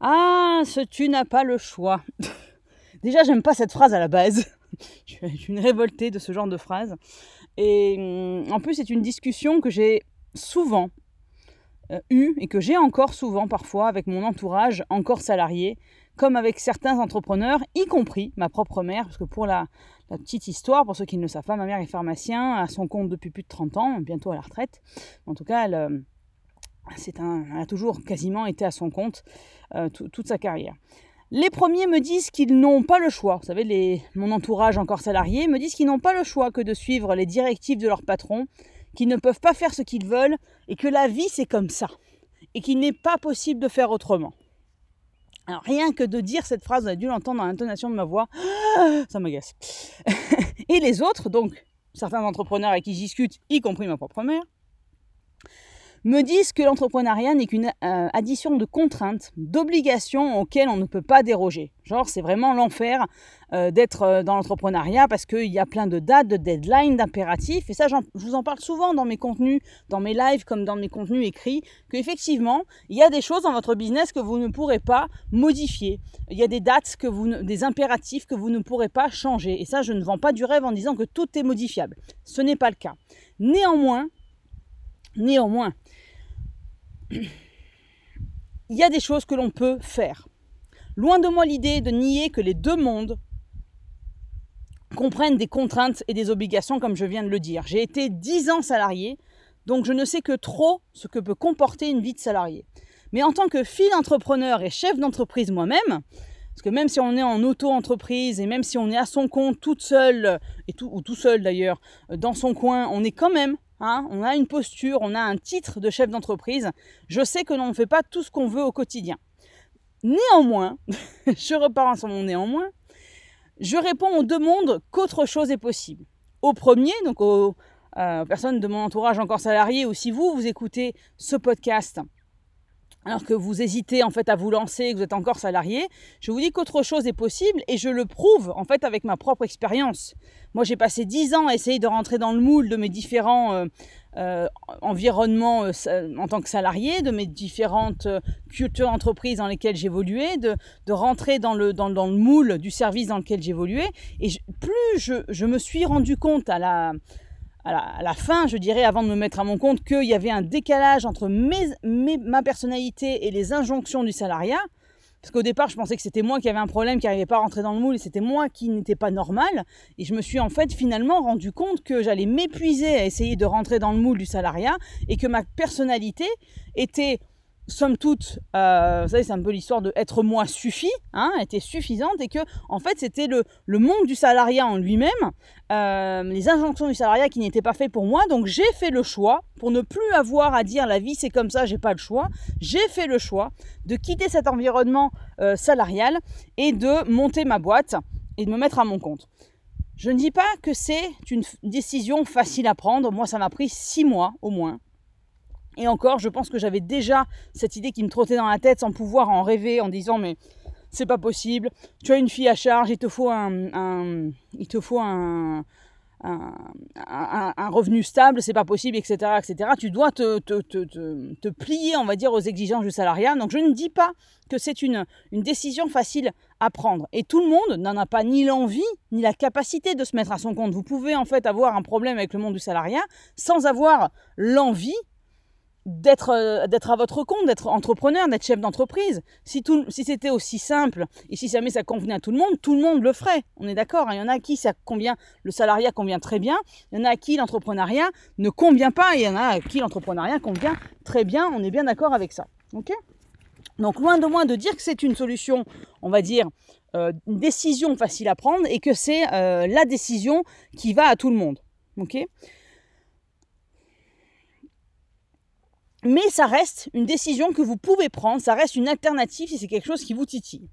Ah, ce tu n'as pas le choix. Déjà, j'aime pas cette phrase à la base. je suis une révoltée de ce genre de phrase. Et hum, en plus, c'est une discussion que j'ai souvent euh, eue et que j'ai encore souvent parfois avec mon entourage encore salarié, comme avec certains entrepreneurs, y compris ma propre mère, parce que pour la, petite histoire, pour ceux qui ne le savent pas, ma mère est pharmacien, à son compte depuis plus de 30 ans, bientôt à la retraite. En tout cas, elle, euh, a toujours quasiment été à son compte euh, toute sa carrière. Les premiers me disent qu'ils n'ont pas le choix. Vous savez, mon entourage encore salarié me disent qu'ils n'ont pas le choix que de suivre les directives de leur patron, qu'ils ne peuvent pas faire ce qu'ils veulent et que la vie c'est comme ça et qu'il n'est pas possible de faire autrement. Alors rien que de dire cette phrase, on a dû l'entendre dans l'intonation de ma voix, ça m'agace. et les autres, donc certains entrepreneurs avec qui je discute, y compris ma propre mère, me disent que l'entrepreneuriat n'est qu'une euh, addition de contraintes, d'obligations auxquelles on ne peut pas déroger. Genre, c'est vraiment l'enfer euh, d'être euh, dans l'entrepreneuriat parce qu'il y a plein de dates, de deadlines, d'impératifs. Et ça, je vous en parle souvent dans mes contenus, dans mes lives comme dans mes contenus écrits, qu'effectivement, il y a des choses dans votre business que vous ne pourrez pas modifier. Il y a des dates, que vous des impératifs que vous ne pourrez pas changer. Et ça, je ne vends pas du rêve en disant que tout est modifiable. Ce n'est pas le cas. Néanmoins, néanmoins, il y a des choses que l'on peut faire. Loin de moi l'idée de nier que les deux mondes comprennent des contraintes et des obligations, comme je viens de le dire. J'ai été dix ans salarié, donc je ne sais que trop ce que peut comporter une vie de salarié. Mais en tant que fille entrepreneur et chef d'entreprise moi-même, parce que même si on est en auto-entreprise et même si on est à son compte toute seule, et ou tout seul d'ailleurs, dans son coin, on est quand même Hein, on a une posture, on a un titre de chef d'entreprise. Je sais que l'on ne fait pas tout ce qu'on veut au quotidien. Néanmoins, je repars sur mon néanmoins, je réponds aux deux mondes qu'autre chose est possible. Au premier, donc aux euh, personnes de mon entourage encore salarié, ou si vous, vous écoutez ce podcast alors que vous hésitez en fait à vous lancer, que vous êtes encore salarié, je vous dis qu'autre chose est possible et je le prouve en fait avec ma propre expérience. Moi j'ai passé dix ans à essayer de rentrer dans le moule de mes différents euh, euh, environnements euh, en tant que salarié, de mes différentes cultures d'entreprise dans lesquelles j'évoluais, de, rentrer dans le, moule du service dans lequel j'évoluais. Et plus je me suis rendu compte à la à la, fin, je dirais, avant de me mettre à mon compte, qu'il y avait un décalage entre ma personnalité et les injonctions du salariat. Parce qu'au départ, je pensais que c'était moi qui avais un problème, qui n'arrivait pas à rentrer dans le moule, et c'était moi qui n'étais pas normal. Et je me suis en fait finalement rendu compte que j'allais m'épuiser à essayer de rentrer dans le moule du salariat, et que ma personnalité était somme toute, euh, vous savez, c'est un peu l'histoire de être moi suffit, hein, était suffisante, et que en fait c'était le, le monde du salariat en lui-même, euh, les injonctions du salariat qui n'étaient pas faites pour moi. Donc j'ai fait le choix, pour ne plus avoir à dire la vie c'est comme ça, j'ai pas le choix, j'ai fait le choix de quitter cet environnement euh, salarial et de monter ma boîte et de me mettre à mon compte. Je ne dis pas que c'est une décision facile à prendre. Moi, ça m'a pris six mois au moins et encore, je pense que j'avais déjà cette idée qui me trottait dans la tête sans pouvoir en rêver en disant mais c'est pas possible. Tu as une fille à charge, il te faut un, il te faut un, revenu stable, c'est pas possible, etc., etc. Tu dois te, plier, on va dire, aux exigences du salariat. Donc je ne dis pas que c'est une, une décision facile à prendre. Et tout le monde n'en a pas ni l'envie ni la capacité de se mettre à son compte. Vous pouvez en fait avoir un problème avec le monde du salariat sans avoir l'envie d'être euh, d'être à votre compte, d'être entrepreneur, d'être chef d'entreprise. Si, tout, si c'était aussi simple et si jamais ça convenait à tout le monde, tout le monde le ferait. On est d'accord. Hein. Il y en a à qui ça convient, le salariat convient très bien. Il y en a à qui l'entrepreneuriat ne convient pas. Il y en a à qui l'entrepreneuriat convient très bien. On est bien d'accord avec ça. Ok? Donc loin de moi de dire que c'est une solution, on va dire, euh, une décision facile à prendre et que c'est euh, la décision qui va à tout le monde. Ok? Mais ça reste une décision que vous pouvez prendre, ça reste une alternative si c'est quelque chose qui vous titille.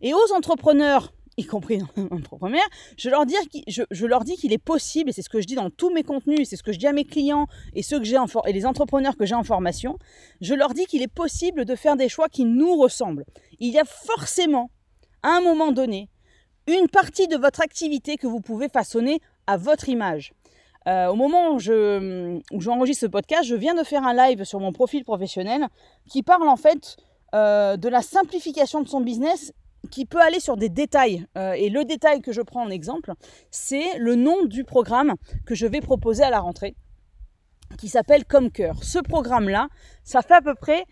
Et aux entrepreneurs, y compris entrepreneurs, je leur, je, leur dis qu'il est possible, et c'est ce que je dis dans tous mes contenus, c'est ce que je dis à mes clients et, ceux que et les entrepreneurs que j'ai en formation, je leur dis qu'il est possible de faire des choix qui nous ressemblent. Il y a forcément, à un moment donné, une partie de votre activité que vous pouvez façonner à votre image. Euh, au moment où je, où j'enregistre ce podcast, je viens de faire un live sur mon profil professionnel qui parle en fait euh, de la simplification de son business qui peut aller sur des détails. Euh, et le détail que je prends en exemple, c'est le nom du programme que je vais proposer à la rentrée, qui s'appelle Comme Cœur. Ce programme-là, ça fait à peu près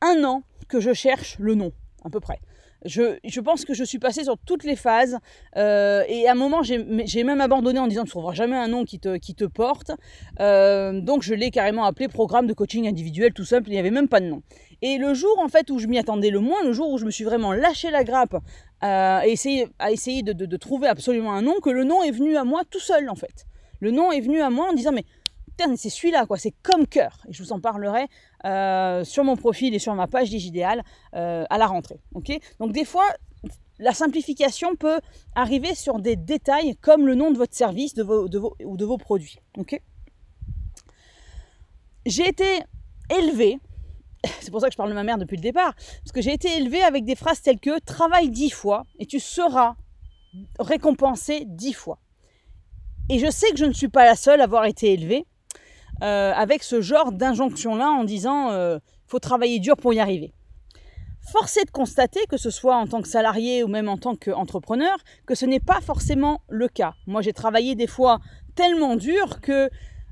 un an que je cherche le nom, à peu près. Je, pense que je suis passée sur toutes les phases euh, et à un moment j'ai même abandonné en disant tu trouveras jamais un nom qui te, porte. Euh, donc je l'ai carrément appelé programme de coaching individuel tout simple, il n'y avait même pas de nom. Et le jour en fait où je m'y attendais le moins, le jour où je me suis vraiment lâché la grappe euh, à essayer, à essayer de, de trouver absolument un nom, que le nom est venu à moi tout seul en fait. Le nom est venu à moi en disant mais c'est celui-là, quoi, c'est comme cœur. Et je vous en parlerai euh, sur mon profil et sur ma page digidéal euh, à la rentrée. Donc des fois, la simplification peut arriver sur des détails comme le nom de votre service de vos, ou de vos produits. j'ai été élevée, c'est pour ça que je parle de ma mère depuis le départ, parce que j'ai été élevée avec des phrases telles que travaille dix fois et tu seras récompensé dix fois. Et je sais que je ne suis pas la seule à avoir été élevée. Euh, avec ce genre d'injonction-là en disant euh, faut travailler dur pour y arriver. Force est de constater, que ce soit en tant que salarié ou même en tant qu'entrepreneur, que ce n'est pas forcément le cas. Moi, j'ai travaillé des fois tellement dur que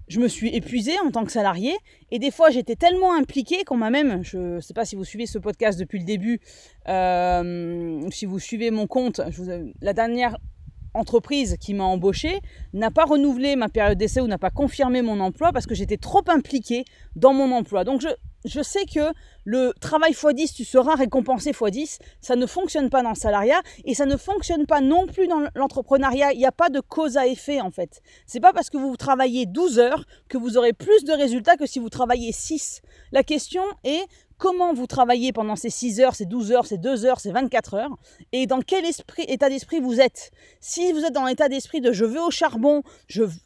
je me suis épuisée en tant que salarié et des fois j'étais tellement impliquée qu'on m'a même, je ne sais pas si vous suivez ce podcast depuis le début, euh, si vous suivez mon compte, la dernière entreprise qui m'a embauché n'a pas renouvelé ma période d'essai ou n'a pas confirmé mon emploi parce que j'étais trop impliquée dans mon emploi. Donc je, je sais que le travail x10, tu seras récompensé x10, ça ne fonctionne pas dans le salariat et ça ne fonctionne pas non plus dans l'entrepreneuriat. Il n'y a pas de cause à effet en fait. C'est pas parce que vous travaillez 12 heures que vous aurez plus de résultats que si vous travaillez 6. La question est comment vous travaillez pendant ces 6 heures, ces 12 heures, ces 2 heures, ces 24 heures, et dans quel état d'esprit vous êtes. Si vous êtes dans l'état d'esprit de je veux au charbon,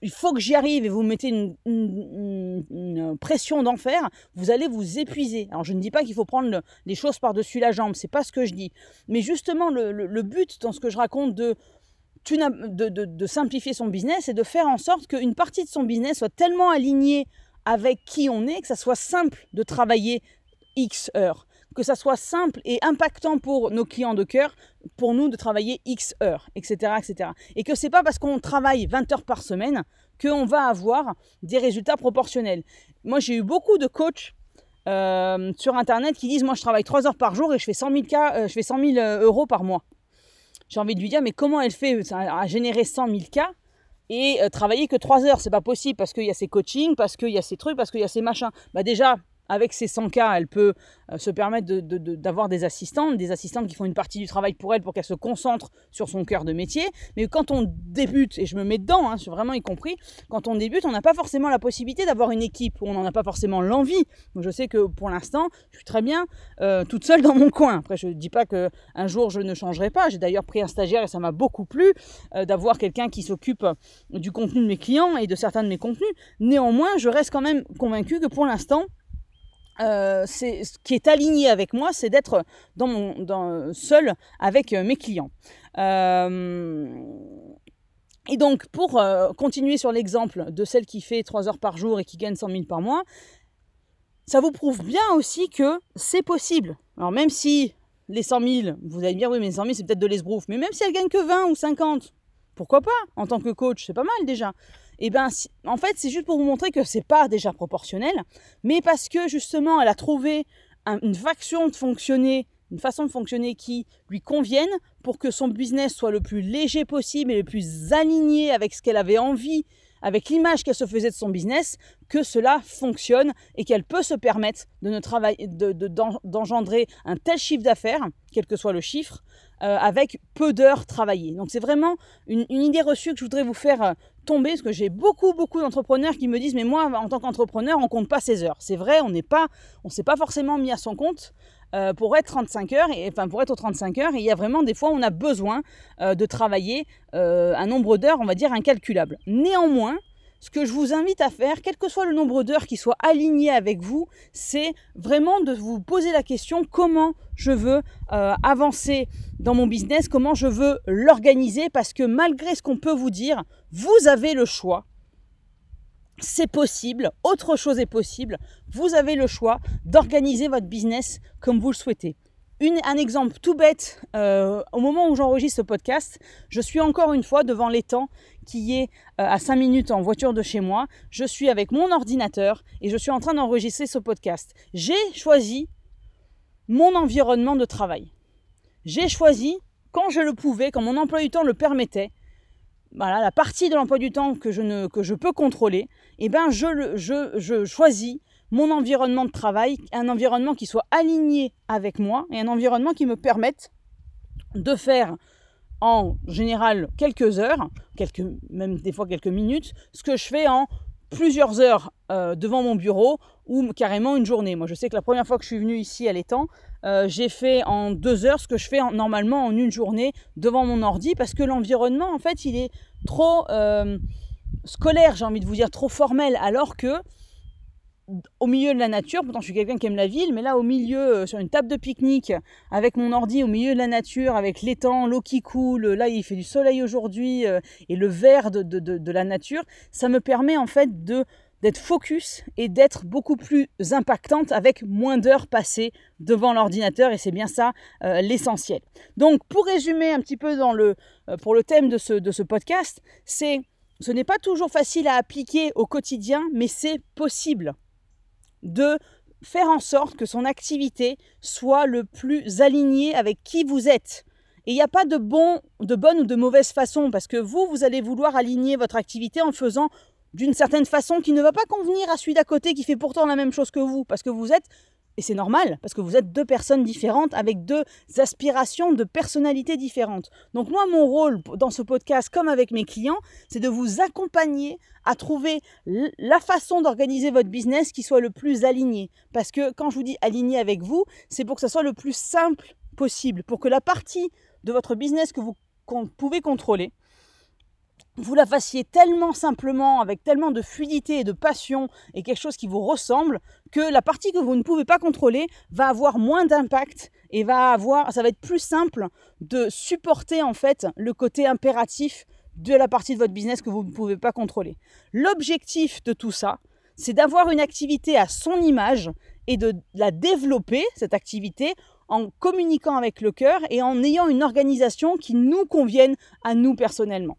il faut que j'y arrive, et vous mettez une, pression d'enfer, vous allez vous épuiser. Alors je ne dis pas qu'il faut prendre les choses par-dessus la jambe, c'est pas ce que je dis. Mais justement, le, but dans ce que je raconte de de, de, simplifier son business et de faire en sorte qu'une partie de son business soit tellement alignée avec qui on est, que ça soit simple de travailler X heures. Que ça soit simple et impactant pour nos clients de cœur, pour nous de travailler X heures, etc. etc. Et que c'est pas parce qu'on travaille 20 heures par semaine qu'on va avoir des résultats proportionnels. Moi, j'ai eu beaucoup de coachs euh, sur Internet qui disent Moi, je travaille 3 heures par jour et je fais 100 000, cas, euh, je fais 100 000 euh, euros par mois. J'ai envie de lui dire Mais comment elle fait à générer 100 000 cas et travailler que 3 heures? C'est pas possible parce qu'il y a ses coachings, parce qu'il y a ces trucs, parce qu'il y a ces machins. Bah, déjà, avec ces 100 cas, elle peut euh, se permettre d'avoir des assistantes, des assistantes qui font une partie du travail pour elle pour qu'elle se concentre sur son cœur de métier. Mais quand on débute, et je me mets dedans, hein, vraiment y compris, quand on débute, on n'a pas forcément la possibilité d'avoir une équipe, on n'en a pas forcément l'envie. je sais que pour l'instant, je suis très bien euh, toute seule dans mon coin. Après, je ne dis pas qu'un jour je ne changerai pas. J'ai d'ailleurs pris un stagiaire et ça m'a beaucoup plu euh, d'avoir quelqu'un qui s'occupe du contenu de mes clients et de certains de mes contenus. Néanmoins, je reste quand même convaincue que pour l'instant, euh, ce qui est aligné avec moi, c'est d'être seul avec euh, mes clients. Euh, et donc, pour continuer sur l'exemple de celle qui fait 3 heures par jour et qui gagne 100 000 par mois, ça vous prouve bien aussi que c'est possible. Alors, même si les 100 000, vous allez me dire, oui, mais les 100 000, c'est peut-être de l'esbrouf, mais même si elle gagne que 20 ou 50, pourquoi pas? En tant que coach, c'est pas mal déjà. Et eh ben, en fait, c'est juste pour vous montrer que c'est pas déjà proportionnel, mais parce que justement, elle a trouvé une de fonctionner, une façon de fonctionner qui lui convienne pour que son business soit le plus léger possible et le plus aligné avec ce qu'elle avait envie avec l'image qu'elle se faisait de son business, que cela fonctionne et qu'elle peut se permettre de ne travailler, d'engendrer un tel chiffre d'affaires, quel que soit le chiffre, euh, avec peu d'heures travaillées. Donc c'est vraiment une, idée reçue que je voudrais vous faire euh, tomber, parce que j'ai beaucoup, beaucoup d'entrepreneurs qui me disent, mais moi, en tant qu'entrepreneur, on compte pas ses heures. C'est vrai, on n'est pas, on s'est pas forcément mis à son compte. Euh, pour être 35 heures, et, enfin pour être aux 35 heures, il y a vraiment des fois où on a besoin euh, de travailler euh, un nombre d'heures, on va dire, incalculable. Néanmoins, ce que je vous invite à faire, quel que soit le nombre d'heures qui soit aligné avec vous, c'est vraiment de vous poser la question comment je veux avancer dans mon business, comment je veux l'organiser, parce que malgré ce qu'on peut vous dire, vous avez le choix c'est possible, autre chose est possible. Vous avez le choix d'organiser votre business comme vous le souhaitez. un exemple tout bête, euh, au moment où j'enregistre ce podcast, je suis encore une fois devant l'étang qui est euh, à 5 minutes en voiture de chez moi. Je suis avec mon ordinateur et je suis en train d'enregistrer ce podcast. J'ai choisi mon environnement de travail. J'ai choisi, quand je le pouvais, quand mon emploi du temps le permettait, voilà, la partie de l'emploi du temps que je, peux contrôler, eh ben je, je, choisis mon environnement de travail, un environnement qui soit aligné avec moi et un environnement qui me permette de faire en général quelques heures, même des fois quelques minutes, ce que je fais en plusieurs heures euh, devant mon bureau ou carrément une journée. Moi, je sais que la première fois que je suis venue ici à l'étang, euh, j'ai fait en deux heures ce que je fais normalement en une journée devant mon ordi parce que l'environnement, en fait, il est trop euh, scolaire, j'ai envie de vous dire, trop formel, alors que au milieu de la nature, pourtant je suis quelqu'un qui aime la ville, mais là au milieu, sur une table de pique-nique, avec mon ordi au milieu de la nature, avec l'étang, l'eau qui coule, là il fait du soleil aujourd'hui, et le vert de, de, la nature, ça me permet en fait de d'être focus et d'être beaucoup plus impactante avec moins d'heures passées devant l'ordinateur et c'est bien ça euh, l'essentiel. Donc pour résumer un petit peu dans le, euh, pour le thème de ce, de ce podcast, c'est ce n'est pas toujours facile à appliquer au quotidien, mais c'est possible de faire en sorte que son activité soit le plus alignée avec qui vous êtes. Et il n'y a pas de, bon, de bonne ou de mauvaise façon, parce que vous, vous allez vouloir aligner votre activité en faisant d'une certaine façon qui ne va pas convenir à celui d'à côté qui fait pourtant la même chose que vous, parce que vous êtes, et c'est normal, parce que vous êtes deux personnes différentes avec deux aspirations de personnalités différentes. Donc moi, mon rôle dans ce podcast, comme avec mes clients, c'est de vous accompagner à trouver la façon d'organiser votre business qui soit le plus aligné. Parce que quand je vous dis aligné avec vous, c'est pour que ça soit le plus simple possible, pour que la partie de votre business que vous pouvez contrôler, vous la fassiez tellement simplement, avec tellement de fluidité et de passion, et quelque chose qui vous ressemble, que la partie que vous ne pouvez pas contrôler va avoir moins d'impact et va avoir, ça va être plus simple de supporter en fait le côté impératif de la partie de votre business que vous ne pouvez pas contrôler. L'objectif de tout ça, c'est d'avoir une activité à son image et de la développer, cette activité, en communiquant avec le cœur et en ayant une organisation qui nous convienne à nous personnellement.